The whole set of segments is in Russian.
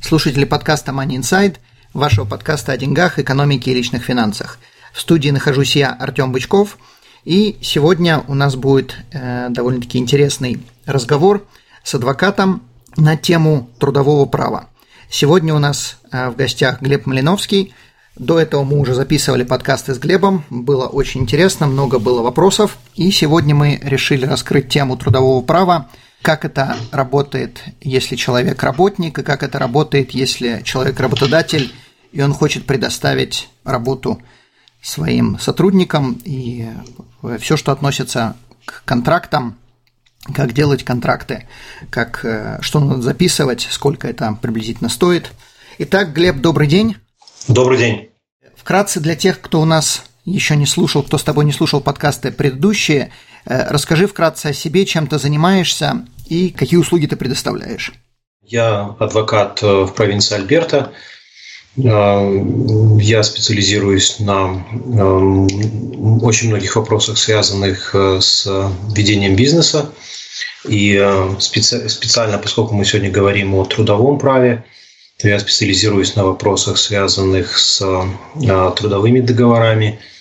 слушатели подкаста Money Inside, вашего подкаста о деньгах, экономике и личных финансах. В студии нахожусь я, Артем Бычков, и сегодня у нас будет э, довольно-таки интересный разговор с адвокатом на тему трудового права. Сегодня у нас э, в гостях Глеб Малиновский. До этого мы уже записывали подкасты с Глебом, было очень интересно, много было вопросов, и сегодня мы решили раскрыть тему трудового права – как это работает, если человек работник, и как это работает, если человек работодатель, и он хочет предоставить работу своим сотрудникам и все, что относится к контрактам, как делать контракты, как, э, что надо записывать, сколько это приблизительно стоит. Итак, Глеб, добрый день. Добрый день. Вкратце для тех, кто у нас еще не слушал, кто с тобой не слушал подкасты предыдущие, э, расскажи вкратце о себе, чем ты занимаешься и какие услуги ты предоставляешь. Я адвокат э, в провинции Альберта. Э, я специализируюсь на очень многих вопросах, связанных с ведением бизнеса. И специально, поскольку мы сегодня говорим о трудовом праве, то я специализируюсь на вопросах, связанных с трудовыми договорами, Э,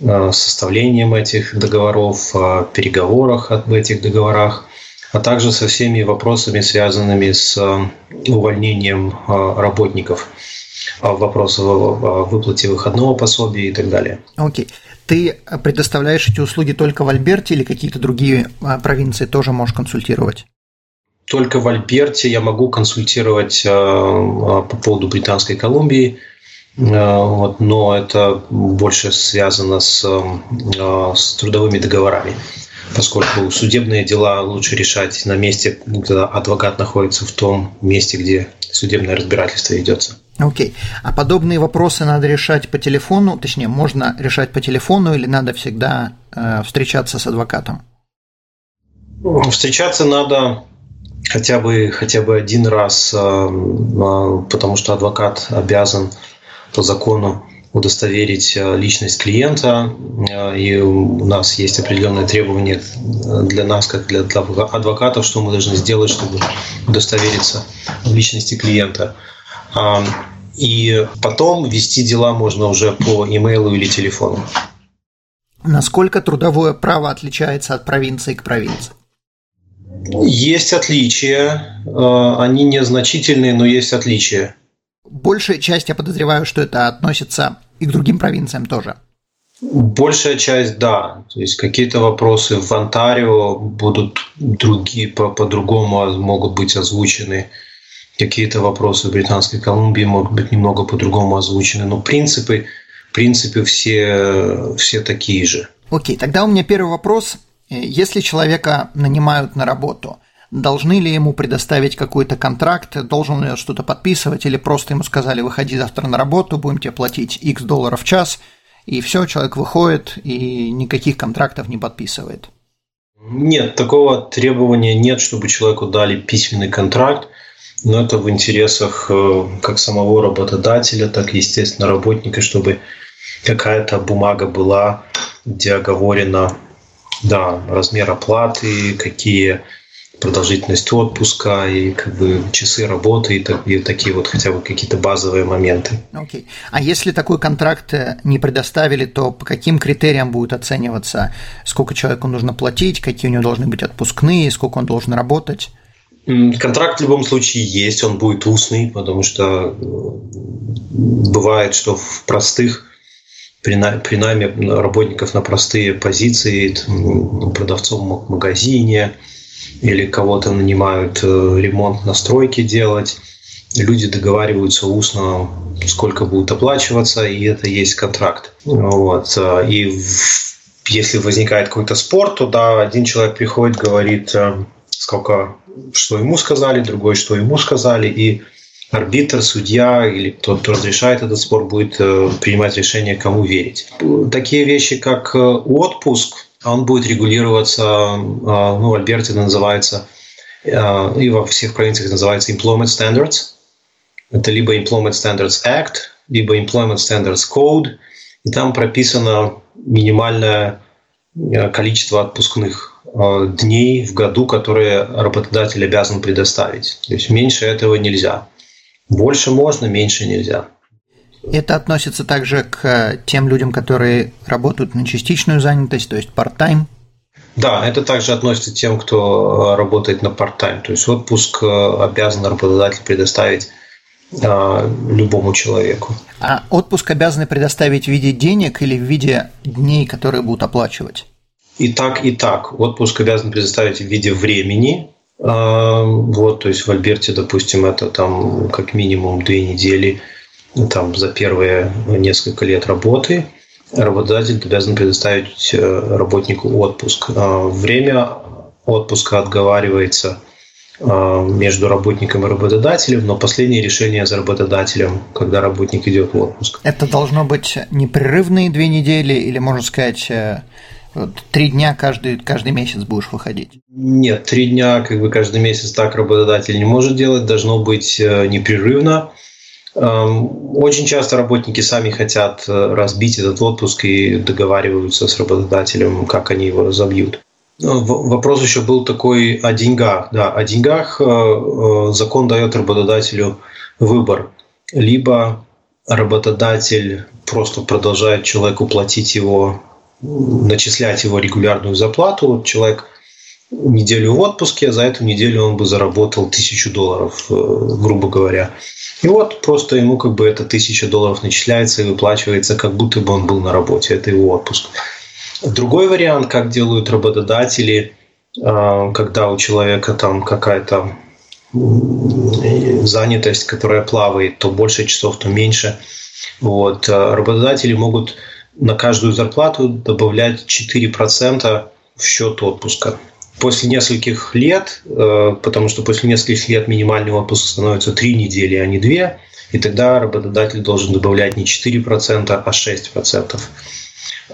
составлением этих договоров, переговорах об этих договорах, а также со всеми вопросами, связанными с э, увольнением э, работников, вопросы о выплате выходного пособия и так далее. Окей. Okay. Ты предоставляешь эти услуги только в Альберте или какие-то другие провинции тоже можешь консультировать? Только в Альберте я могу консультировать по поводу Британской Колумбии – Э, вот, но это больше связано с, э, с трудовыми договорами, поскольку судебные дела лучше решать на месте, когда адвокат находится в том месте, где судебное разбирательство ведется. Окей. Okay. А подобные вопросы надо решать по телефону, точнее, можно решать по телефону или надо всегда э, встречаться с адвокатом? Встречаться надо хотя бы хотя бы один раз, э, э, потому что адвокат обязан по закону удостоверить э, личность клиента, э, и у нас есть определенные требования для нас, как для, адвокатов, что мы должны сделать, чтобы удостовериться в личности клиента. И потом вести дела можно уже по имейлу или телефону. Насколько трудовое право отличается от провинции к провинции? Есть отличия. Э, они незначительные, но есть отличия. Большая часть, я подозреваю, что это относится и к другим провинциям тоже. Большая часть, да. То есть какие-то вопросы в Онтарио будут другие, по- по-другому могут быть озвучены. Какие-то вопросы в Британской Колумбии могут быть немного по-другому озвучены. Но принципы, принципы все, все такие же. Окей, тогда у меня первый вопрос. Если человека нанимают на работу, Должны ли ему предоставить какой-то контракт, должен ли он что-то подписывать, или просто ему сказали, выходи завтра на работу, будем тебе платить X долларов в час, и все, человек выходит и никаких контрактов не подписывает. Нет, такого требования нет, чтобы человеку дали письменный контракт, но это в интересах э, как самого работодателя, так и, естественно, работника, чтобы какая-то бумага была, где оговорено да, размер оплаты, какие продолжительность отпуска и как бы часы работы и, так, и такие вот хотя бы какие-то базовые моменты. Окей. Okay. А если такой контракт э, не предоставили, то по каким критериям будет оцениваться, сколько человеку нужно платить, какие у него должны быть отпускные, сколько он должен работать? Контракт в любом случае есть, он будет устный, потому что э, бывает, что в простых при, при найме работников на простые позиции, продавцом в магазине, или кого-то нанимают э, ремонт на стройке делать. Люди договариваются устно, сколько будет оплачиваться, и это есть контракт. Вот. Э, и если возникает какой-то спор, то да, один человек приходит, говорит, э, сколько, что ему сказали, другой, что ему сказали, и арбитр, судья или тот, кто разрешает этот спор, будет принимать решение, кому верить. Такие вещи, как отпуск, он будет регулироваться, э, ну, в Альберте называется, и во всех провинциях называется Employment Standards. Это либо Employment Standards Act, либо Employment Standards Code, и там прописано минимальное количество отпускных дней в году, которые работодатель обязан предоставить. То есть меньше этого нельзя. Больше можно, меньше нельзя. Это относится также к тем людям, которые работают на частичную занятость, то есть part-time? Да, это также относится к тем, кто работает на part-time. То есть отпуск э, обязан работодатель предоставить любому человеку. А отпуск обязаны предоставить в виде денег или в виде дней, которые будут оплачивать? И так, и так. Отпуск обязан предоставить в виде времени, а, вот, то есть в Альберте, допустим, это там как минимум две недели там, за первые несколько лет работы работодатель обязан предоставить э, работнику отпуск. А, время отпуска отговаривается а, между работником и работодателем, но последнее решение за работодателем, когда работник идет в отпуск. Это должно быть непрерывные две недели или, можно сказать, э, Три дня каждый, каждый месяц будешь выходить? Нет, три дня как бы каждый месяц так работодатель не может делать, должно быть э, непрерывно. Эм, очень часто работники сами хотят э, разбить этот отпуск и договариваются с работодателем, как они его разобьют. Ну, вопрос еще был такой о деньгах. Да, о деньгах э, закон дает работодателю выбор. Либо работодатель просто продолжает человеку платить его начислять его регулярную зарплату. Вот человек неделю в отпуске, а за эту неделю он бы заработал тысячу долларов, э, грубо говоря. И вот просто ему как бы эта тысяча долларов начисляется и выплачивается, как будто бы он был на работе. Это его отпуск. Другой вариант, как делают работодатели, э, когда у человека там какая-то занятость, которая плавает, то больше часов, то меньше. Вот. Э, работодатели могут на каждую зарплату добавлять 4% в счет отпуска. После нескольких лет, э, потому что после нескольких лет минимальный отпуск становится 3 недели, а не 2, и тогда работодатель должен добавлять не 4%, а 6%.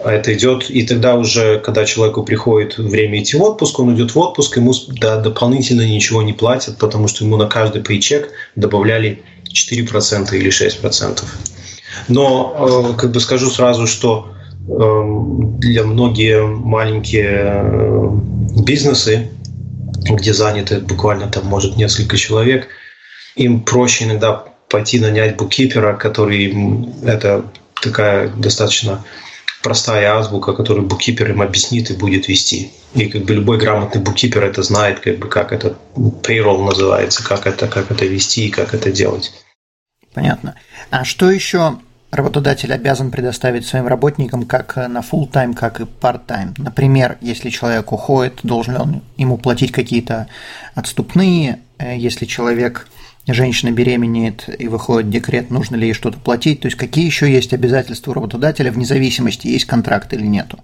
А это идет, и тогда уже, когда человеку приходит время идти в отпуск, он идет в отпуск, ему да, дополнительно ничего не платят, потому что ему на каждый пейчек добавляли 4% или 6%. Но э, как бы скажу сразу, что для многие маленькие э, бизнесы, где заняты буквально там может несколько человек, им проще иногда пойти нанять буккипера, который это такая достаточно простая азбука, которую буккипер им объяснит и будет вести. И как бы любой грамотный буккипер это знает, как бы как это payroll называется, как это, как это вести и как это делать. Понятно. А что еще работодатель обязан предоставить своим работникам как на full time, как и part time. Например, если человек уходит, должен он ему платить какие-то отступные, э, если человек женщина беременеет и выходит декрет, нужно ли ей что-то платить, то есть какие еще есть обязательства у работодателя вне зависимости, есть контракт или нету.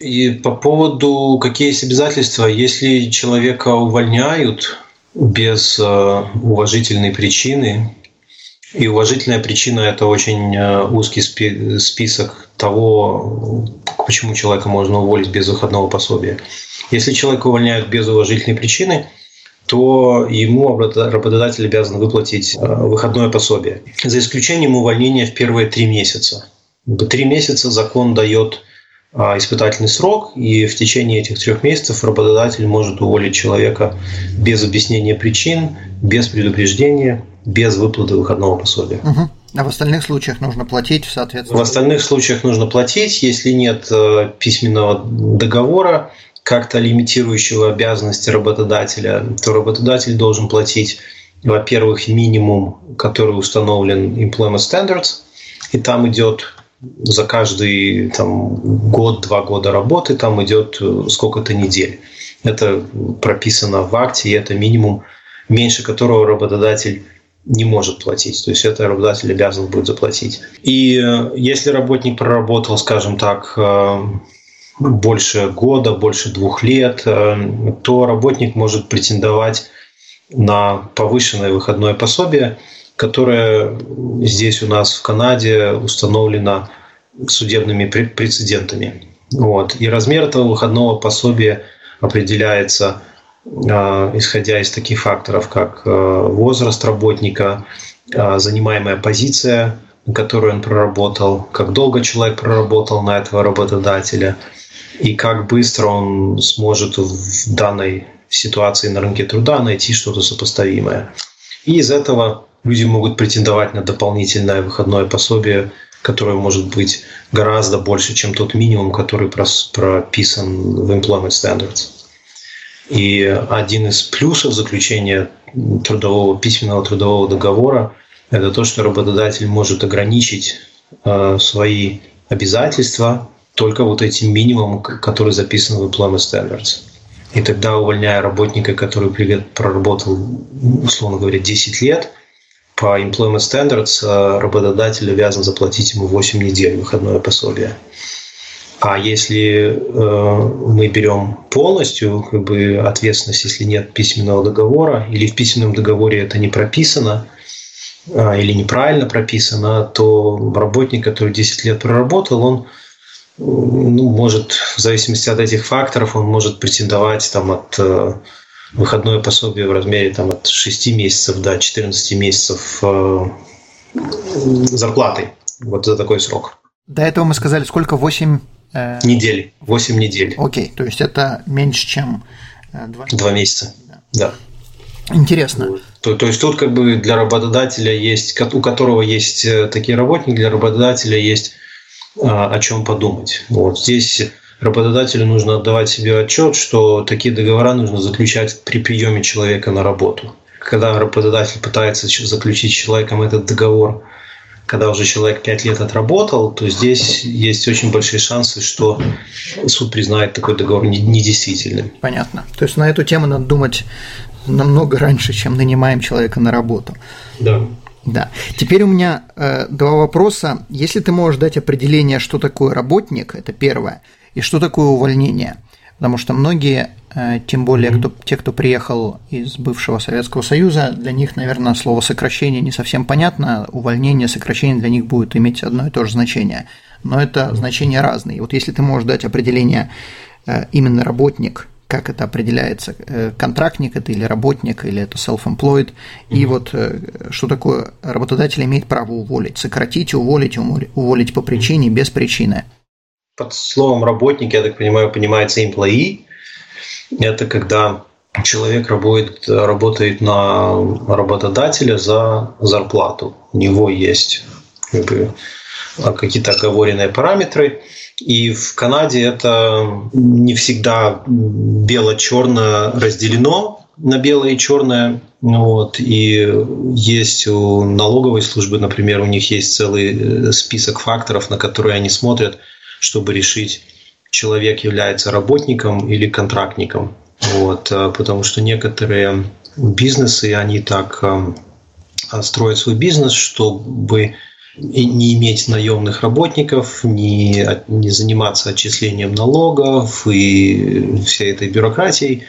И по поводу какие есть обязательства, если человека увольняют без э, уважительной причины, и уважительная причина – это очень э, узкий список того, почему человека можно уволить без выходного пособия. Если человека увольняют без уважительной причины, то ему работодатель обязан выплатить э, выходное пособие. За исключением увольнения в первые три месяца. Три месяца закон дает а, испытательный срок, и в течение этих трех месяцев работодатель может уволить человека без объяснения причин, без предупреждения, без выплаты выходного пособия. Угу. А в остальных случаях нужно платить, соответственно? В остальных случаях нужно платить, если нет э, письменного договора, как-то лимитирующего обязанности работодателя, то работодатель должен платить, во-первых, минимум, который установлен Employment Standards, и там идет за каждый там, год-два года работы, там идет э, сколько-то недель. Это прописано в акте, и это минимум, меньше которого работодатель не может платить. То есть это работодатель обязан будет заплатить. И э, если работник проработал, скажем так, э, больше года, больше двух лет, то работник может претендовать на повышенное выходное пособие, которое здесь у нас в Канаде установлено судебными прецедентами. Вот. И размер этого выходного пособия определяется исходя из таких факторов, как а, возраст работника, а, занимаемая позиция, которую он проработал, как долго человек проработал на этого работодателя и как быстро он сможет в данной ситуации на рынке труда найти что-то сопоставимое. И из этого люди могут претендовать на дополнительное выходное пособие, которое может быть гораздо больше, чем тот минимум, который прописан в Employment Standards. И один из плюсов заключения трудового, письменного трудового договора – это то, что работодатель может ограничить э, свои обязательства только вот этим минимумом, который записан в Employment Standards. И тогда, увольняя работника, который проработал, условно говоря, 10 лет, по Employment Standards э, работодатель обязан заплатить ему 8 недель выходное пособие. А если э, мы берем полностью как бы, ответственность, если нет письменного договора, или в письменном договоре это не прописано, э, или неправильно прописано, то работник, который 10 лет проработал, он ну, может, в зависимости от этих факторов, он может претендовать там, от э, выходное пособие в размере там, от 6 месяцев до 14 месяцев э, зарплаты. Вот за такой срок. До этого мы сказали, сколько? 8 Э... Недели, 8 недель. Окей, то есть это меньше, чем э, 2 Два месяца, да. Интересно. То, то есть тут как бы для работодателя есть, у которого есть э, такие работники, для работодателя есть а, о чем подумать. Вот здесь работодателю нужно отдавать себе отчет, что такие договора нужно заключать при приеме человека на работу. Когда работодатель пытается заключить с человеком этот договор когда уже человек пять лет отработал, то здесь есть очень большие шансы, что суд признает такой договор недействительным. Понятно. То есть на эту тему надо думать намного раньше, чем нанимаем человека на работу. Да. Да. Теперь у меня э, два вопроса. Если ты можешь дать определение, что такое работник, это первое, и что такое увольнение. Потому что многие тем более кто, те, кто приехал из бывшего Советского Союза, для них, наверное, слово сокращение не совсем понятно, увольнение, сокращение для них будет иметь одно и то же значение, но это значения разные. Вот если ты можешь дать определение э, именно работник, как это определяется, э, контрактник это или работник, или это self-employed, и вот что такое работодатель имеет право уволить, сократить, уволить, уволить по причине, без причины. Под словом работник, я так понимаю, понимается employee, это когда человек работает, работает на работодателя за зарплату. У него есть как бы, какие-то оговоренные параметры. И в Канаде это не всегда бело-черно разделено на белое и черное. Вот. И есть у налоговой службы, например, у них есть целый э, список факторов, на которые они смотрят, чтобы решить, человек является работником или контрактником. Вот, э, потому что некоторые бизнесы, они так э, строят свой бизнес, чтобы не иметь наемных работников, не, не заниматься отчислением налогов и всей этой бюрократией.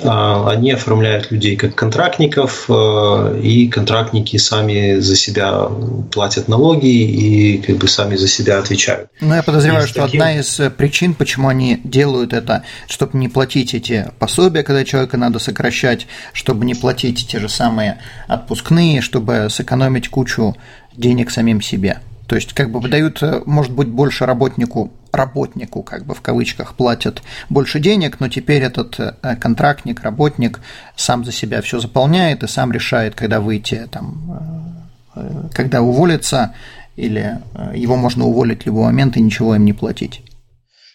А, они оформляют людей как контрактников, э, и контрактники сами за себя платят налоги и как бы сами за себя отвечают. Ну, я подозреваю, и что таким... одна из э, причин, почему они делают это, чтобы не платить эти пособия, когда человека надо сокращать, чтобы не платить те же самые отпускные, чтобы сэкономить кучу денег самим себе. То есть как бы выдают, э, может быть, больше работнику, работнику, как бы в кавычках, платят больше денег, но теперь этот э, контрактник, работник сам за себя все заполняет и сам решает, когда выйти, там, э, когда уволиться, или его можно уволить в любой момент и ничего им не платить.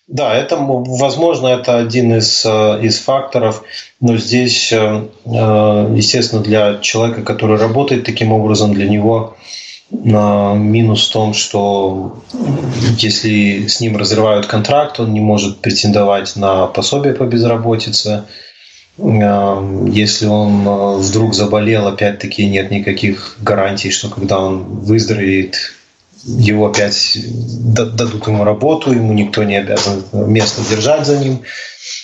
Да, это, возможно, это один из, из факторов, но здесь, естественно, для человека, который работает таким образом, для него Минус в том, что если с ним разрывают контракт, он не может претендовать на пособие по безработице. Если он э, вдруг заболел, опять-таки нет никаких гарантий, что когда он выздоровеет, его опять дадут ему работу, ему никто не обязан место держать за ним.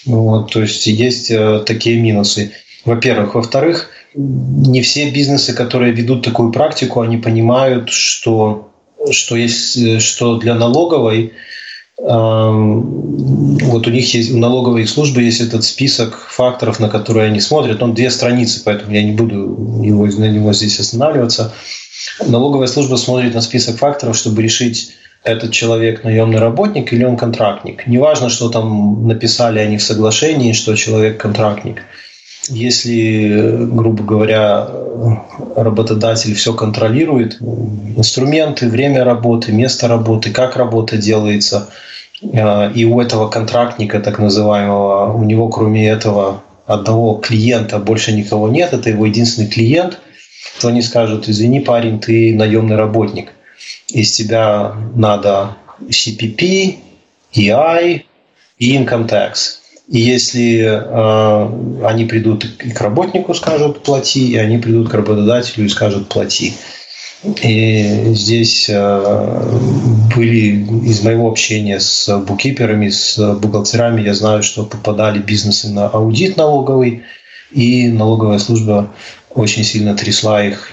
Вот, то есть есть э, такие минусы. Во-первых. Во-вторых, не все бизнесы, которые ведут такую практику, они понимают, что, что, есть, что для налоговой вот у них есть, у налоговой службы есть этот список факторов, на которые они смотрят. Он две страницы, поэтому я не буду его, на него здесь останавливаться. Налоговая служба смотрит на список факторов, чтобы решить, этот человек наемный работник или он контрактник. Неважно, что там написали они в соглашении, что человек контрактник. Если, грубо говоря, работодатель все контролирует, инструменты, время работы, место работы, как работа делается – Э, и у этого контрактника, так называемого, у него кроме этого одного клиента больше никого нет, это его единственный клиент, то они скажут, извини, парень, ты наемный работник, из тебя надо CPP, EI и Income Tax. И если э, они придут к работнику, скажут плати, и они придут к работодателю и скажут плати. И здесь э, были из моего общения с букиперами, с бухгалтерами, я знаю, что попадали бизнесы на аудит налоговый, и налоговая служба очень сильно трясла их,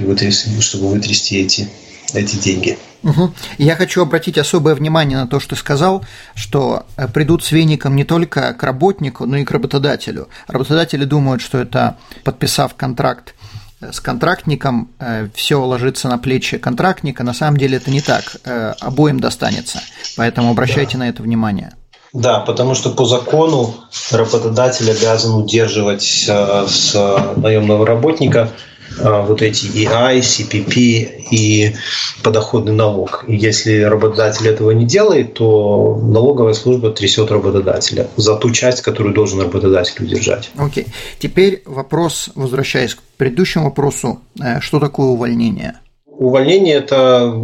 чтобы вытрясти эти, эти деньги. Угу. Я хочу обратить особое внимание на то, что ты сказал, что э, придут с веником не только к работнику, но и к работодателю. Работодатели думают, что это подписав контракт с контрактником э, все ложится на плечи контрактника. На самом деле это не так. Э, обоим достанется. Поэтому обращайте да. на это внимание. Да, потому что по закону работодатель обязан удерживать э, с наемного работника вот эти EI, CPP и подоходный налог. И если работодатель этого не делает, то налоговая служба трясет работодателя за ту часть, которую должен работодатель удержать. Окей. Okay. Теперь вопрос, возвращаясь к предыдущему вопросу, э, что такое увольнение? Увольнение – это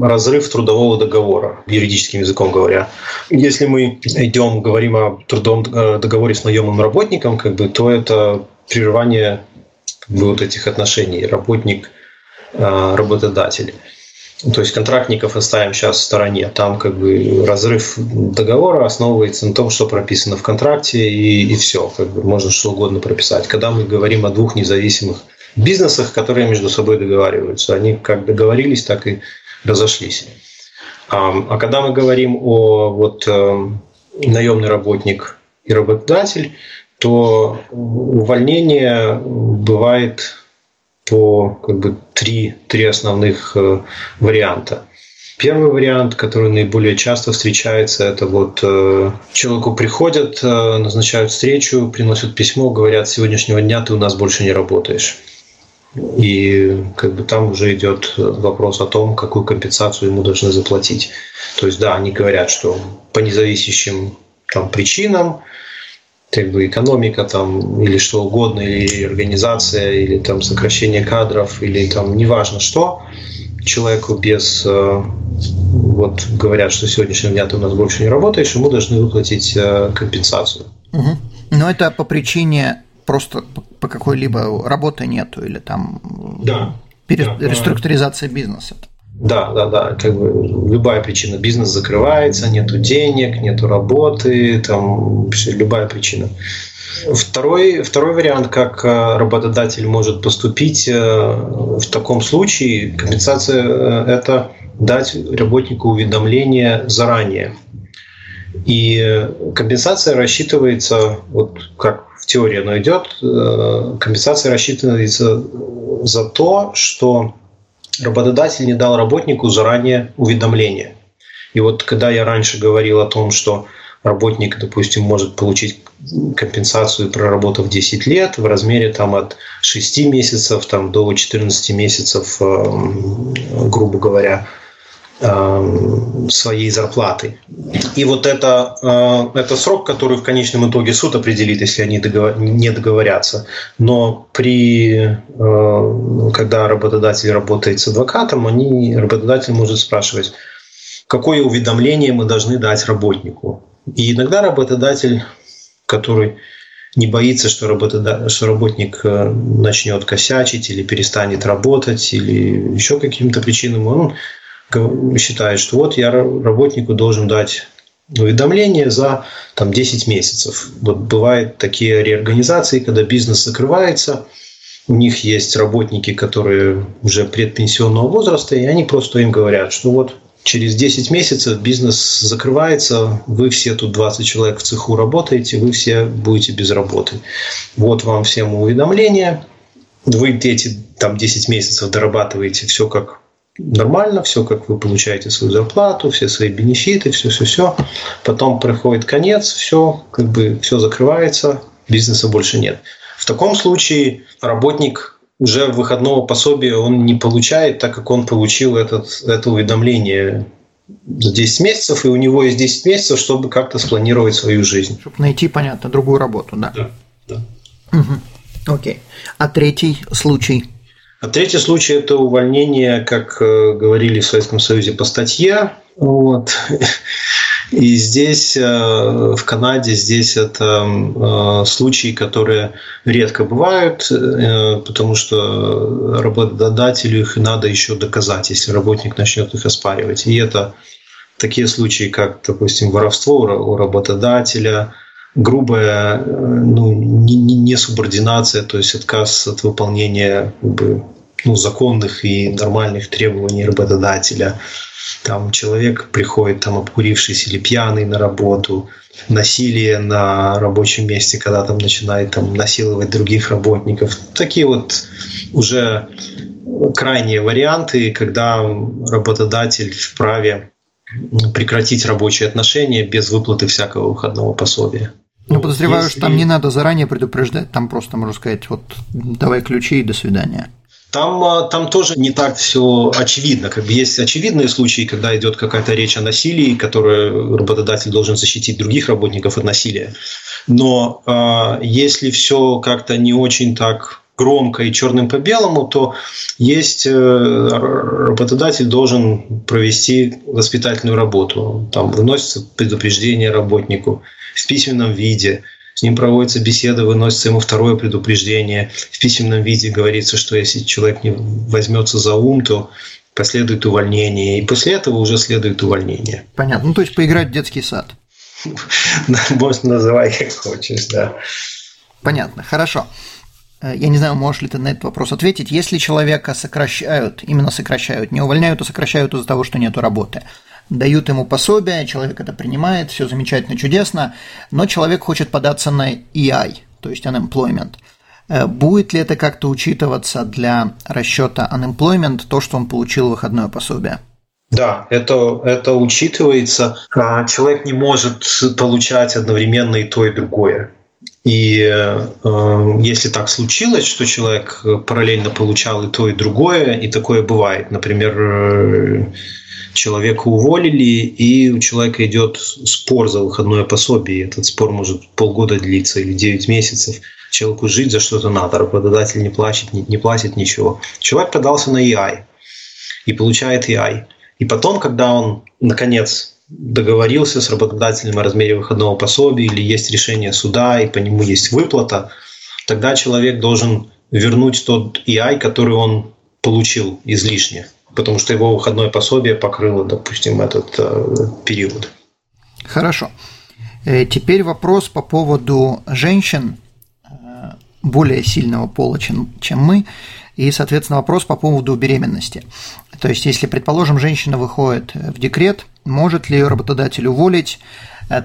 разрыв трудового договора, юридическим языком говоря. Если мы идем, говорим о трудовом э, договоре с наемным работником, как бы, то это прерывание вот этих отношений работник-работодатель. А, То есть контрактников оставим сейчас в стороне. Там как бы разрыв договора основывается на том, что прописано в контракте, и, и все. Как бы можно что угодно прописать. Когда мы говорим о двух независимых бизнесах, которые между собой договариваются, они как договорились, так и разошлись. А, а когда мы говорим о вот, э, наемный работник и работодатель, то увольнение бывает по как бы три, три основных э, варианта. Первый вариант, который наиболее часто встречается, это вот э, человеку приходят, э, назначают встречу, приносят письмо, говорят, с сегодняшнего дня ты у нас больше не работаешь. И как бы там уже идет вопрос о том, какую компенсацию ему должны заплатить. То есть, да, они говорят, что по независящим там, причинам как бы экономика там или что угодно, или организация, или там сокращение кадров, или там неважно что, человеку без э, вот говорят, что сегодняшнего дня ты у нас больше не работаешь, ему должны выплатить э, компенсацию. Угу. Но это по причине просто по какой-либо работы нету или там да, пере... да, реструктуризация бизнеса. Да, да, да. Как бы любая причина. Бизнес закрывается, нету денег, нету работы, там любая причина. Второй, второй вариант, как э, работодатель может поступить э, в таком случае, компенсация э, – это дать работнику уведомление заранее. И компенсация рассчитывается, вот как в теории оно идет, компенсация рассчитывается за то, что работодатель не дал работнику заранее уведомление. И вот когда я раньше говорил о том, что работник, допустим, может получить компенсацию, проработав 10 лет в размере там, от 6 месяцев там, до 14 месяцев, эм, грубо говоря, своей зарплаты. И вот это, э, это срок, который в конечном итоге суд определит, если они договор, не договорятся. Но при, э, когда работодатель работает с адвокатом, они, работодатель может спрашивать, какое уведомление мы должны дать работнику. И иногда работодатель, который не боится, что, работодатель, что работник э, начнет косячить или перестанет работать, или еще каким-то причинам, он считает, что вот я работнику должен дать уведомление за там, 10 месяцев. Вот бывают такие реорганизации, когда бизнес закрывается, у них есть работники, которые уже предпенсионного возраста, и они просто им говорят, что вот через 10 месяцев бизнес закрывается, вы все тут 20 человек в цеху работаете, вы все будете без работы. Вот вам всем уведомление, вы эти там 10 месяцев дорабатываете все как нормально, все как вы получаете свою зарплату, все свои бенефиты, все-все-все. Потом приходит конец, все, как бы все закрывается, бизнеса больше нет. В таком случае работник уже выходного пособия он не получает, так как он получил этот, это уведомление за 10 месяцев, и у него есть 10 месяцев, чтобы как-то спланировать свою жизнь. Чтобы найти, понятно, другую работу, да? Да. да. Угу. Окей. А третий случай? А третий случай – это увольнение, как э, говорили в Советском Союзе, по статье. Вот. И здесь, э, в Канаде, здесь это э, случаи, которые редко бывают, потому что работодателю их надо еще доказать, если работник начнет их оспаривать. И это такие случаи, как, допустим, воровство у работодателя, грубая ну, несубординация, то есть отказ от выполнения как бы, ну, законных и нормальных требований работодателя – там человек приходит там обкурившись или пьяный на работу, насилие на рабочем месте, когда там начинает там насиловать других работников. Такие вот уже крайние варианты, когда работодатель вправе прекратить рабочие отношения без выплаты всякого выходного пособия. Ну, подозреваю, Если... что там не надо заранее предупреждать, там просто, можно сказать, вот давай ключи и до свидания. Там, а, там тоже не так все очевидно. Как бы есть очевидные случаи, когда идет какая-то речь о насилии, которое работодатель должен защитить других работников от насилия. Но э, если все как-то не очень так громко и черным по белому, то есть э, работодатель должен провести воспитательную работу. Там выносится предупреждение работнику в письменном виде – с ним проводится беседа, выносится ему второе предупреждение. В письменном виде говорится, что если человек не возьмется за ум, то последует увольнение. И после этого уже следует увольнение. Понятно. Ну, то есть поиграть в детский сад. Можно называть как хочешь, да. Понятно. Хорошо. Э, я не знаю, можешь ли ты на этот вопрос ответить. Если человека сокращают, именно сокращают, не увольняют, а сокращают из-за того, что нет работы, дают ему пособие, человек это принимает, все замечательно, чудесно, но человек хочет податься на EI, то есть unemployment. Э, будет ли это как-то учитываться для расчета unemployment, то, что он получил выходное пособие? Да, это, это учитывается. А, человек не может получать одновременно и то, и другое. И э, если так случилось, что человек параллельно получал и то, и другое, и такое бывает, например, э, человека уволили, и у человека идет спор за выходное пособие. Этот спор может полгода длиться или 9 месяцев. Человеку жить за что-то надо, работодатель не платит, не, не платит ничего. Человек подался на EI и получает EI. И потом, когда он, наконец, договорился с работодателем о размере выходного пособия или есть решение суда и по нему есть выплата, тогда человек должен вернуть тот EI, который он получил излишне потому что его выходное пособие покрыло, допустим, этот э, период. Хорошо. Э, теперь вопрос по поводу женщин э, более сильного пола, чем, мы, и, соответственно, вопрос по поводу беременности. То есть, если, предположим, женщина выходит в декрет, может ли ее работодатель уволить?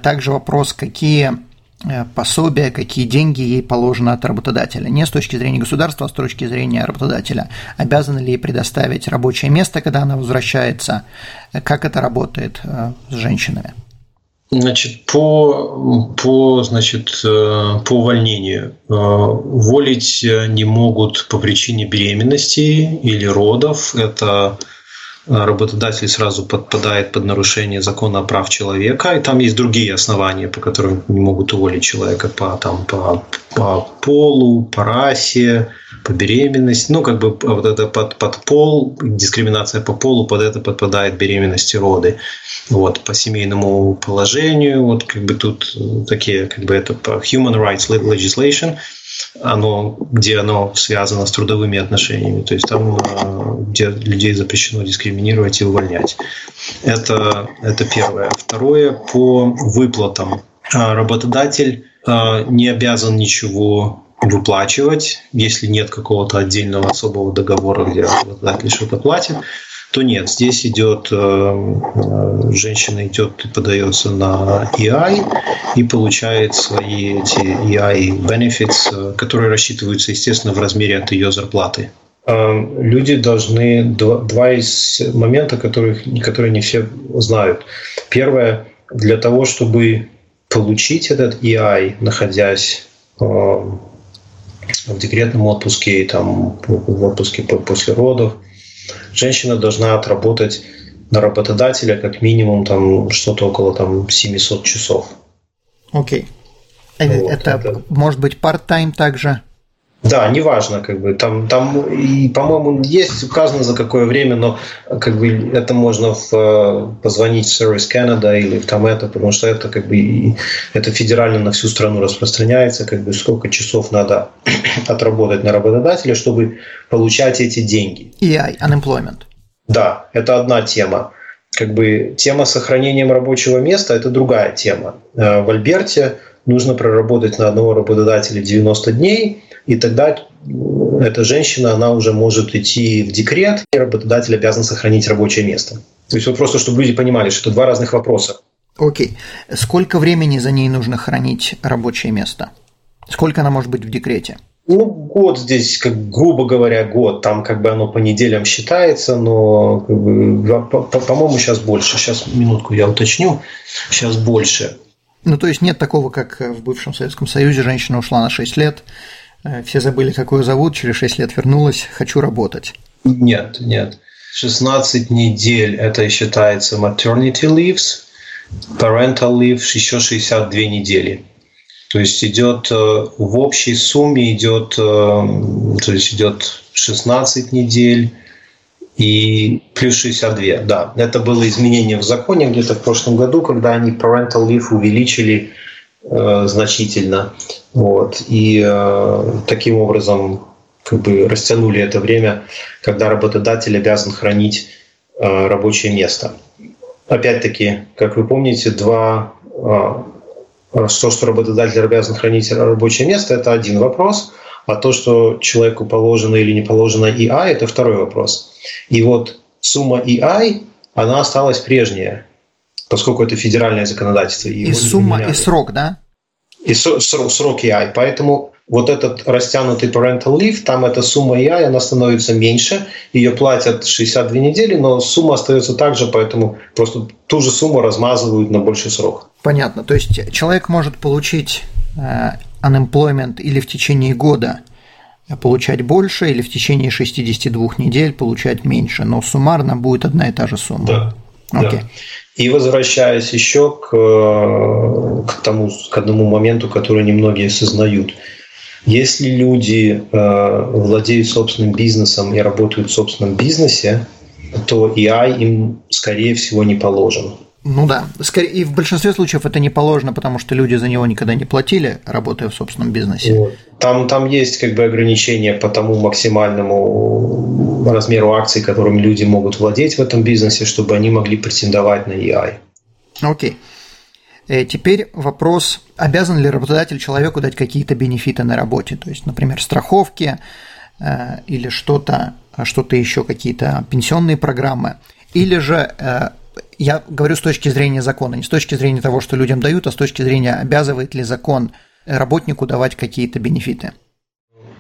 Также вопрос, какие Э, пособия, какие деньги ей положено от работодателя. Не с точки зрения государства, а с точки зрения работодателя. Обязаны ли ей предоставить рабочее место, когда она возвращается? Как это работает э, с женщинами? Значит, по, по, значит, э, по увольнению уволить не могут по причине беременности или родов. Это работодатель сразу подпадает под нарушение закона о прав человека, и там есть другие основания, по которым не могут уволить человека по, там, по, по полу, по расе, по беременности. Ну, как бы вот это под, под пол, дискриминация по полу, под это подпадает беременность и роды. Вот, по семейному положению, вот как бы тут такие, как бы это по human rights legislation – оно, где оно связано с трудовыми отношениями, то есть там, э, где людей запрещено дискриминировать и увольнять. Это, это первое. Второе, по выплатам. А, работодатель э, не обязан ничего выплачивать, если нет какого-то отдельного особого договора, где работодатель что-то платит, то нет, здесь идет, э, э, женщина идет и подается на EI и получает свои эти EI benefits, э, которые рассчитываются, естественно, в размере от ее зарплаты. Люди должны, два из момента, которых, которые не все знают. Первое, для того, чтобы получить этот EI, находясь в декретном отпуске там в отпуске после родов, женщина должна отработать на работодателя как минимум там что-то около там 700 часов. Окей. Okay. Вот, это, это может быть part-time также? Да, неважно, как бы там, там и, по-моему, есть указано за какое время, но как бы это можно в, э, позвонить в Service Canada или там это, потому что это как бы это федерально на всю страну распространяется, как бы сколько часов надо отработать на работодателя, чтобы получать эти деньги. EI, unemployment. Да, это одна тема. Как бы тема сохранением рабочего места – это другая тема. Э, в Альберте нужно проработать на одного работодателя 90 дней – и тогда эта женщина, она уже может идти в декрет, и работодатель обязан сохранить рабочее место. То есть вот просто, чтобы люди понимали, что это два разных вопроса. Окей. Сколько времени за ней нужно хранить рабочее место? Сколько она может быть в декрете? Ну, год здесь, как грубо говоря, год. Там как бы оно по неделям считается, но, как бы, по-моему, сейчас больше. Сейчас, минутку, я уточню. Сейчас больше. Ну, то есть нет такого, как в бывшем Советском Союзе женщина ушла на 6 лет, Э, все забыли, как зовут, через 6 лет вернулась, хочу работать. Нет, нет. 16 недель – это считается maternity leaves, parental leave – еще 62 недели. То есть идет э, в общей сумме идет, э, то есть идет 16 недель и плюс 62. Да, это было изменение в законе где-то в прошлом году, когда они parental leave увеличили э, значительно. Вот. И э, таким образом как бы растянули это время, когда работодатель обязан хранить э, рабочее место. Опять-таки, как вы помните, два э, то, что работодатель обязан хранить рабочее место, это один вопрос, а то, что человеку положено или не положено EI, это второй вопрос. И вот сумма EI, она осталась прежняя, поскольку это федеральное законодательство. И, и сумма, и срок, да? и срок EI. Поэтому вот этот растянутый parental leave, там эта сумма EI, она становится меньше, ее платят 62 недели, но сумма остается так же, поэтому просто ту же сумму размазывают на больший срок. Понятно. То есть человек может получить э, unemployment или в течение года получать больше, или в течение 62 недель получать меньше, но суммарно будет одна и та же сумма. Да. Okay. да. И возвращаясь еще к, к тому, к одному моменту, который немногие сознают. Если люди э, владеют собственным бизнесом и работают в собственном бизнесе, то EI им, скорее всего, не положен. Ну да, скорее, и в большинстве случаев это не положено, потому что люди за него никогда не платили, работая в собственном бизнесе. Вот. Там, там есть как бы ограничения по тому максимальному размеру акций, которыми люди могут владеть в этом бизнесе, чтобы они могли претендовать на EI. Окей. Э, теперь вопрос, обязан ли работодатель человеку дать какие-то бенефиты на работе, то есть, например, страховки э, или что-то, что-то еще, какие-то пенсионные программы, или же э, я говорю с точки зрения закона, не с точки зрения того, что людям дают, а с точки зрения, обязывает ли закон работнику давать какие-то бенефиты.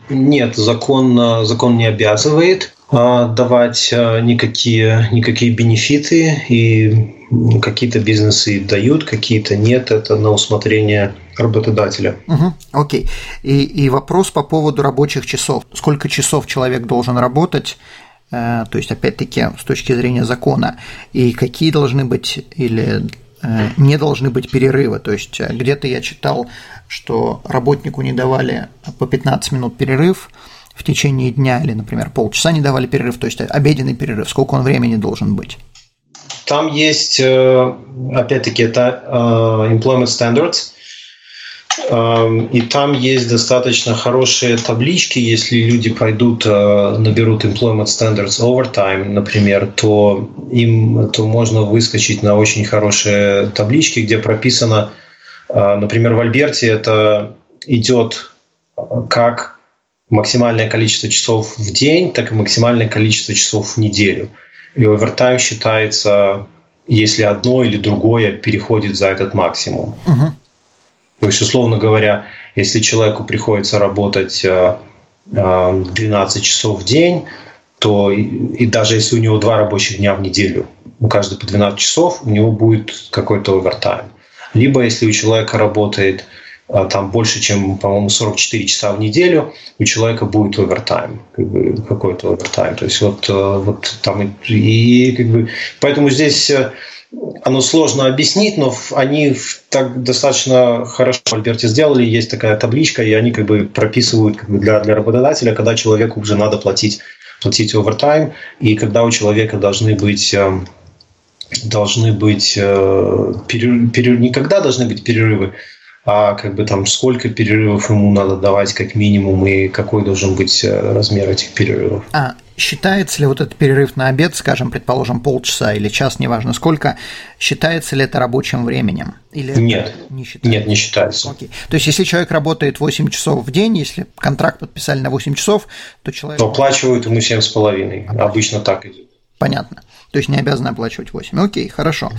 Нет, закон, закон не обязывает а, давать а, никакие, никакие бенефиты, и какие-то бизнесы дают, какие-то нет. Это на усмотрение работодателя. Угу, окей. И, и вопрос по поводу рабочих часов. Сколько часов человек должен работать? Э, то есть, опять-таки, с точки зрения закона, и какие должны быть или э, не должны быть перерывы. То есть, э, где-то я читал, что работнику не давали по 15 минут перерыв в течение дня, или, например, полчаса не давали перерыв, то есть обеденный перерыв, сколько он времени должен быть? Там есть, опять-таки, это employment standards – и там есть достаточно хорошие таблички. Если люди пойдут, э, наберут Employment Standards Overtime, например, то им то можно выскочить на очень хорошие таблички, где прописано, э, например, в Альберте это идет как максимальное количество часов в день, так и максимальное количество часов в неделю. И овертайм считается, если одно или другое переходит за этот максимум. Угу. То есть, условно говоря, если человеку приходится работать 12 э, э, часов в день, то и, даже если у него два рабочих дня в неделю, у каждого по 12 часов, у него будет какой-то овертайм. Либо если у человека работает а, там больше, чем, по-моему, 44 часа в неделю, у человека будет овертайм, как бы, какой-то овертайм. То есть вот, э, вот там и, и как бы, поэтому здесь э, оно сложно объяснить, но они так достаточно хорошо в Альберте сделали. Есть такая табличка, и они как бы прописывают как бы для, для работодателя, когда человеку уже надо платить, платить овертайм, и когда у человека должны быть э, должны быть перерывы, перерыв, никогда должны быть перерывы, а как бы там сколько перерывов ему надо давать как минимум и какой должен быть э, размер этих перерывов. А считается ли вот этот перерыв на обед, скажем, предположим, полчаса или час, неважно сколько, считается ли это рабочим временем? Или нет, не считается? нет, не считается. Окей. То есть, если человек работает 8 часов в день, если контракт подписали на 8 часов, то человек... То оплачивают ему 7,5. Обычно так идет. Понятно. То есть, не обязаны оплачивать 8. Окей, хорошо.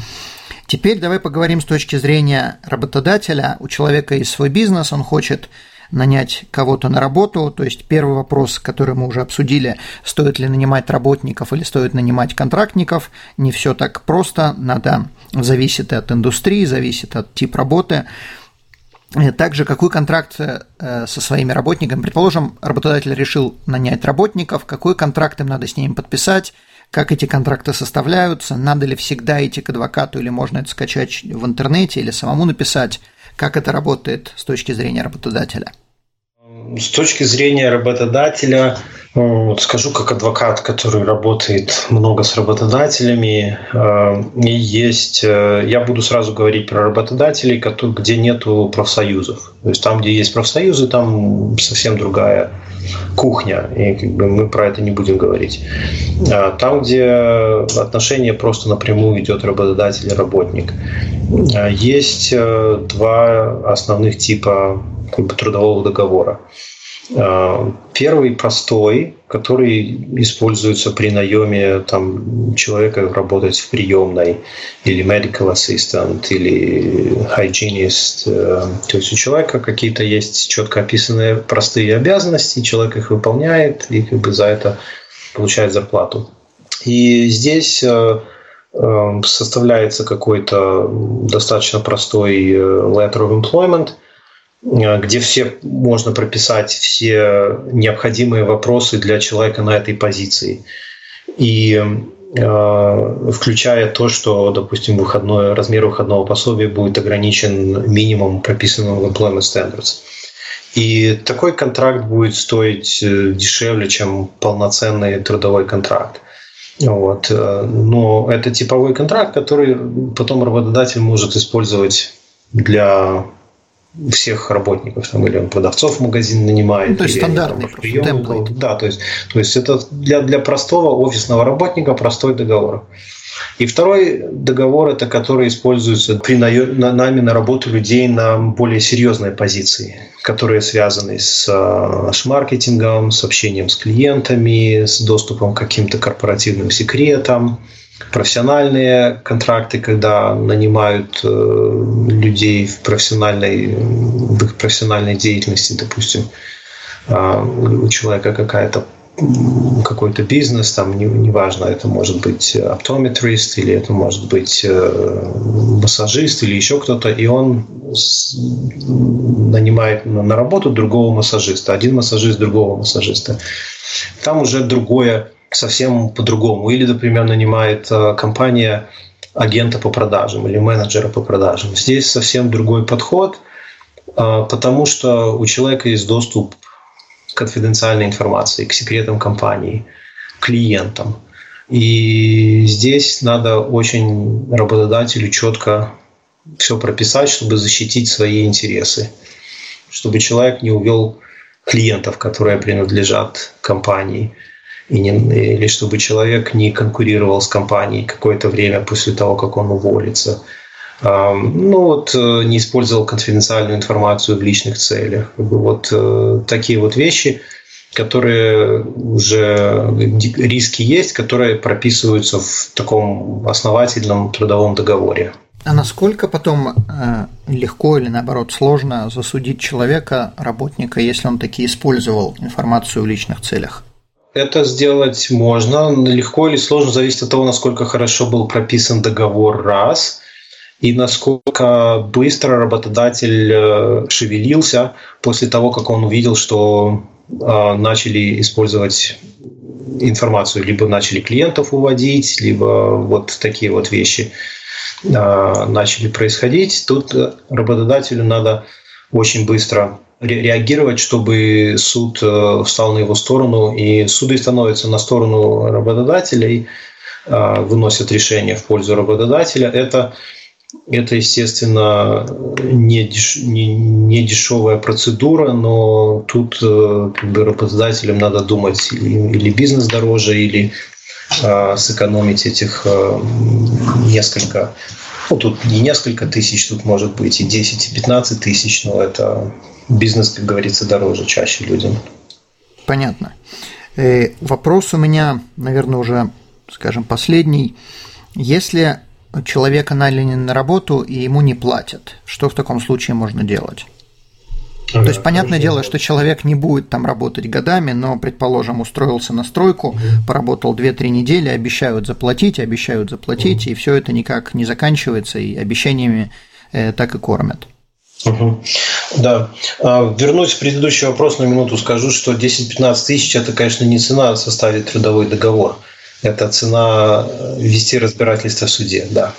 Теперь давай поговорим с точки зрения работодателя. У человека есть свой бизнес, он хочет нанять кого-то на работу. То есть первый вопрос, который мы уже обсудили, стоит ли нанимать работников или стоит нанимать контрактников. Не все так просто, надо зависит от индустрии, зависит от типа работы. Также какой контракт э, со своими работниками. Предположим, работодатель решил нанять работников, какой контракт им надо с ними подписать, как эти контракты составляются, надо ли всегда идти к адвокату или можно это скачать в интернете или самому написать, как это работает с точки зрения работодателя. С точки зрения работодателя, э, вот скажу как адвокат, который работает много с работодателями, э, и есть, э, я буду сразу говорить про работодателей, где нету профсоюзов. То есть там, где есть профсоюзы, там совсем другая кухня, и как бы мы про это не будем говорить. А там, где отношение просто напрямую идет работодатель и работник, есть два основных типа как бы, трудового договора. А, первый простой, который используется при наеме там, человека работать в приемной, или medical assistant, или hygienist. Э, то есть у человека какие-то есть четко описанные простые обязанности, человек их выполняет и как бы за это получает зарплату. И здесь э, э, составляется какой-то достаточно простой letter of employment – Э, где все можно прописать все необходимые вопросы для человека на этой позиции. И э, включая то, что, допустим, выходной, размер выходного пособия будет ограничен минимум прописанным в Employment Standards. И такой контракт будет стоить э, дешевле, чем полноценный трудовой контракт. Вот. Но это типовой контракт, который потом работодатель может использовать для всех работников, там, или он продавцов магазин нанимает. Ну, то есть стандартный прием, Да, то есть, то есть это для, для простого офисного работника простой договор. И второй договор – это который используется при нами на работу людей на более серьезной позиции, которые связаны с, э, с маркетингом, с общением с клиентами, с доступом к каким-то корпоративным секретам, профессиональные контракты, когда нанимают э, людей в профессиональной, в их профессиональной деятельности, допустим, э, у человека какая-то какой-то бизнес, там неважно, не это может быть оптометрист или это может быть э, массажист или еще кто-то, и он нанимает на работу другого массажиста, один массажист другого массажиста. Там уже другое совсем по-другому. Или, например, нанимает э, компания агента по продажам или менеджера по продажам. Здесь совсем другой подход, э, потому что у человека есть доступ к конфиденциальной информации, к секретам компании, клиентам. И здесь надо очень работодателю четко все прописать, чтобы защитить свои интересы, чтобы человек не увел клиентов, которые принадлежат компании – и не, или чтобы человек не конкурировал с компанией какое-то время после того, как он уволится. ну вот не использовал конфиденциальную информацию в личных целях. Вот такие вот вещи, которые уже риски есть, которые прописываются в таком основательном трудовом договоре. А насколько потом э, легко или наоборот сложно засудить человека, работника, если он таки использовал информацию в личных целях? Это сделать можно. Легко или сложно зависит от того, насколько хорошо был прописан договор раз, и насколько быстро работодатель э, шевелился после того, как он увидел, что э, начали использовать информацию, либо начали клиентов уводить, либо вот такие вот вещи – а, начали происходить, тут э, работодателю надо очень быстро реагировать, чтобы суд э, встал на его сторону, и суды становятся на сторону работодателей, а, выносят решение в пользу работодателя. Это, это естественно, не, деш, не, не дешевая процедура, но тут э, как бы, работодателям надо думать или, или бизнес дороже, или а, сэкономить этих а, несколько, ну тут не несколько тысяч, тут может быть и 10, и 15 тысяч, но это бизнес, как говорится, дороже чаще людям. Понятно. Э, вопрос у меня, наверное, уже, скажем, последний. Если человека наняли на работу и ему не платят, что в таком случае можно делать? То есть, понятное дело, что человек не будет там работать годами, но, предположим, устроился на стройку, поработал 2-3 недели, обещают заплатить, обещают заплатить, и все это никак не заканчивается, и обещаниями э, так и кормят. Угу. Да. А, вернусь в предыдущий вопрос на минуту, скажу, что 10-15 тысяч – это, конечно, не цена составить трудовой договор. Это цена э, вести разбирательство в суде, да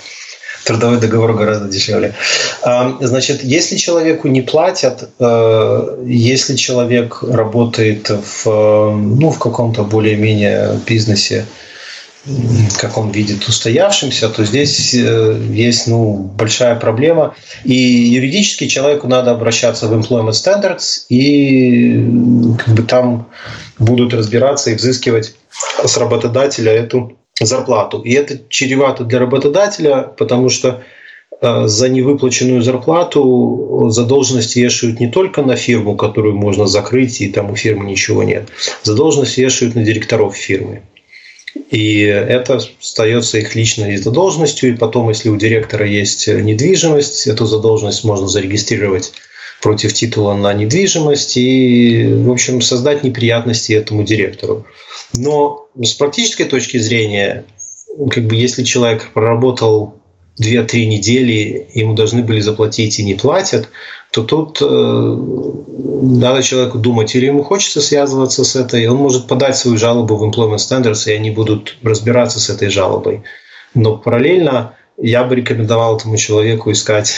трудовой договор гораздо дешевле. Значит, если человеку не платят, э, если человек работает в, ну, в каком-то более-менее бизнесе, как он видит устоявшимся, то здесь э, есть ну, большая проблема. И юридически человеку надо обращаться в Employment Standards, и как бы там будут разбираться и взыскивать с работодателя эту зарплату. И это чревато для работодателя, потому что э, за невыплаченную зарплату задолженность вешают не только на фирму, которую можно закрыть, и там у фирмы ничего нет. Задолженность вешают на директоров фирмы. И это остается их личной задолженностью. И потом, если у директора есть недвижимость, эту задолженность можно зарегистрировать против титула на недвижимость и, в общем, создать неприятности этому директору. Но с практической точки зрения, как бы если человек проработал 2-3 недели, ему должны были заплатить и не платят, то тут э, надо человеку думать, или ему хочется связываться с этой, он может подать свою жалобу в Employment Standards, и они будут разбираться с этой жалобой. Но параллельно я бы рекомендовал этому человеку искать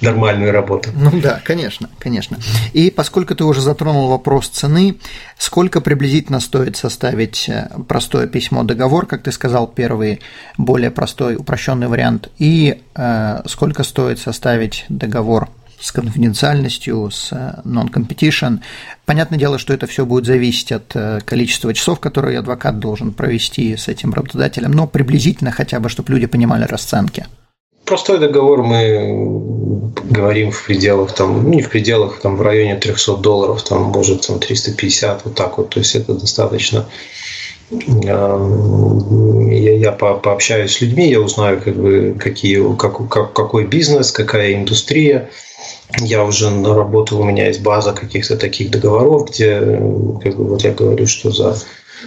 нормальную работу. Ну да, конечно, конечно. И поскольку ты уже затронул вопрос цены, сколько приблизительно стоит составить э, простое письмо-договор, как ты сказал, первый более простой, упрощенный вариант, и э, сколько стоит составить договор с конфиденциальностью, с э, non-competition. Понятное дело, что это все будет зависеть от э, количества часов, которые адвокат должен провести с этим работодателем, но приблизительно хотя бы, чтобы люди понимали расценки простой договор мы говорим в пределах, там, ну, не в пределах, там, в районе 300 долларов, там, может, там, 350, вот так вот. То есть это достаточно я, я по, пообщаюсь с людьми, я узнаю, как бы, какие, как, как, какой бизнес, какая индустрия. Я уже наработал, у меня есть база каких-то таких договоров, где, как бы, вот я говорю, что за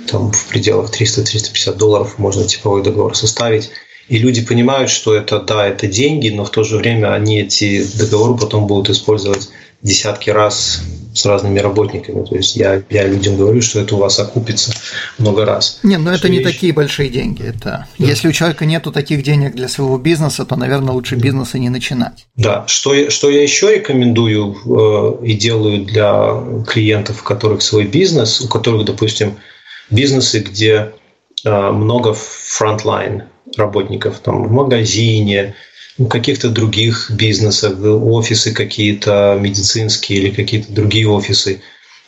там, в пределах 300-350 долларов можно типовой договор составить. И люди понимают, что это, да, это деньги, но в то же время они эти договоры потом будут использовать десятки раз с разными работниками. То есть я, я людям говорю, что это у вас окупится много раз. Нет, но это не вещь... такие большие деньги. Это... Да. Если у человека нету таких денег для своего бизнеса, то, наверное, лучше бизнеса не начинать. Да, что я, что я еще рекомендую э, и делаю для клиентов, у которых свой бизнес, у которых, допустим, бизнесы, где э, много frontline работников там, в магазине, в каких-то других бизнесах, офисы какие-то медицинские или какие-то другие офисы.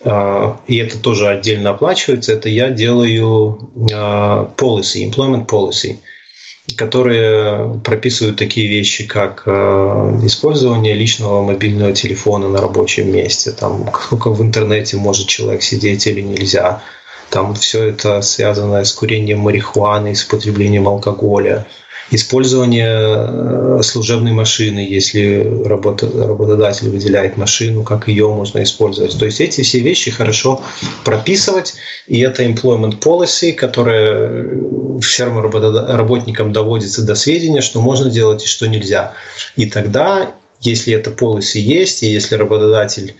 А, и это тоже отдельно оплачивается. Это я делаю а, policy, employment policy. которые прописывают такие вещи, как э, использование личного мобильного телефона на рабочем месте, там, сколько в интернете может человек сидеть или нельзя. Там все это связано с курением марихуаны, с потреблением алкоголя, использование э, служебной машины, если работодатель выделяет машину, как ее можно использовать. То есть эти все вещи хорошо прописывать, и это employment policy, которая всем работникам доводится до сведения, что можно делать и что нельзя. И тогда, если это policy есть, и если работодатель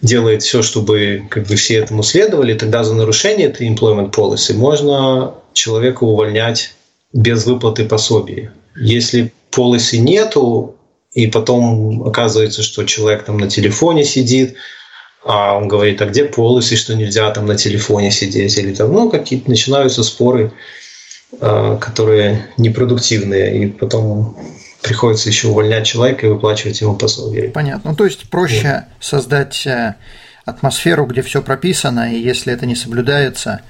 делает все, чтобы как бы все этому следовали, тогда за нарушение этой employment policy можно человека увольнять без выплаты пособий. Если полисы нету, и потом оказывается, что человек там на телефоне сидит, а он говорит, а где полисы, что нельзя там на телефоне сидеть, или там, ну, какие-то начинаются споры, а, которые непродуктивные, и потом приходится еще увольнять человека и выплачивать ему пособие. Понятно. Ну, то есть проще вот. создать э, атмосферу, где все прописано, и если это не соблюдается,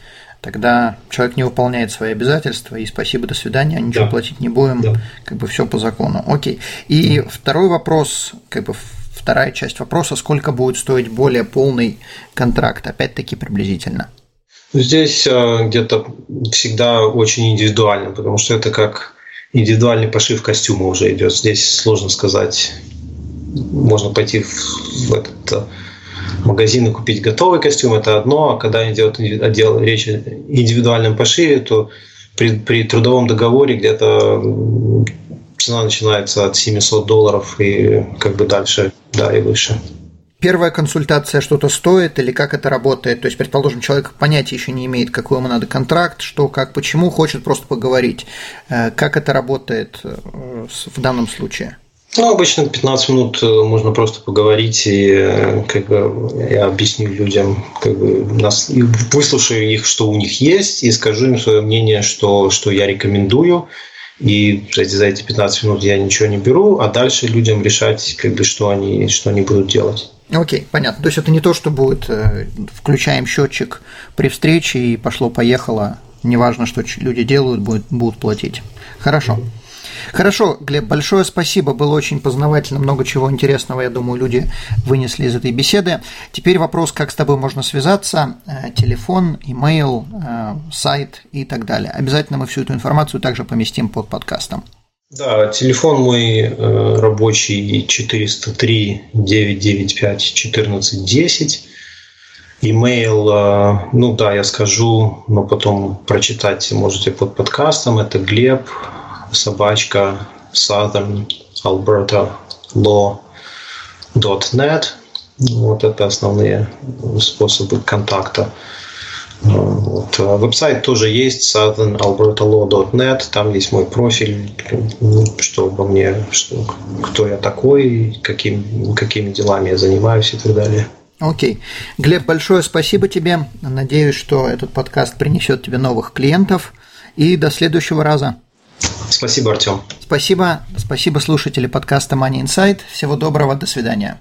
тогда человек не выполняет свои обязательства, и спасибо, до свидания, ничего да. платить не будем, да. как бы все по закону. Окей. И второй вопрос, как бы вторая часть вопроса, сколько будет стоить более полный контракт, опять-таки приблизительно. Здесь э, где-то всегда очень индивидуально, потому что это как индивидуальный пошив костюма уже идет. Здесь сложно сказать. Можно пойти в этот э, магазин и купить готовый костюм, это одно, а когда идет отдел, речь о индивидуальном пошиве, то при, при трудовом договоре где-то цена начинается от 700 долларов и как бы дальше, да, и выше. Первая консультация что-то стоит или как это работает? То есть, предположим, человек понятия еще не имеет, какой ему надо контракт, что, как, почему, хочет просто поговорить. Э, как это работает э, в данном случае? Ну, обычно 15 минут э, можно просто поговорить, и как бы я объясню людям, как бы нас, выслушаю их, что у них есть, и скажу им свое мнение, что, что я рекомендую. И кстати, за эти 15 минут я ничего не беру, а дальше людям решать, как бы, что, они, что они будут делать. Окей, понятно. То есть это не то, что будет э, включаем счетчик при встрече и пошло-поехало, неважно, что люди делают, будут, будут платить. Хорошо. Хорошо, Глеб, большое спасибо, было очень познавательно, много чего интересного, я думаю, люди вынесли из этой беседы. Теперь вопрос, как с тобой можно связаться, э, телефон, имейл, э, сайт и так далее. Обязательно мы всю эту информацию также поместим под подкастом. Да, телефон мой э, рабочий 403 995 1410. Имейл, ну да, я скажу, но потом прочитать можете под подкастом. Это глеб собачка Southern Alberta Law.net. Вот это основные способы контакта. Вот. Веб-сайт тоже есть, southernalbertalaw.net, там есть мой профиль, что обо мне, что, кто я такой, каким, какими делами я занимаюсь и так далее. Окей. Глеб, большое спасибо тебе. Надеюсь, что этот подкаст принесет тебе новых клиентов. И до следующего раза. Спасибо, Артем. Спасибо. Спасибо, слушатели подкаста Money Insight. Всего доброго. До свидания.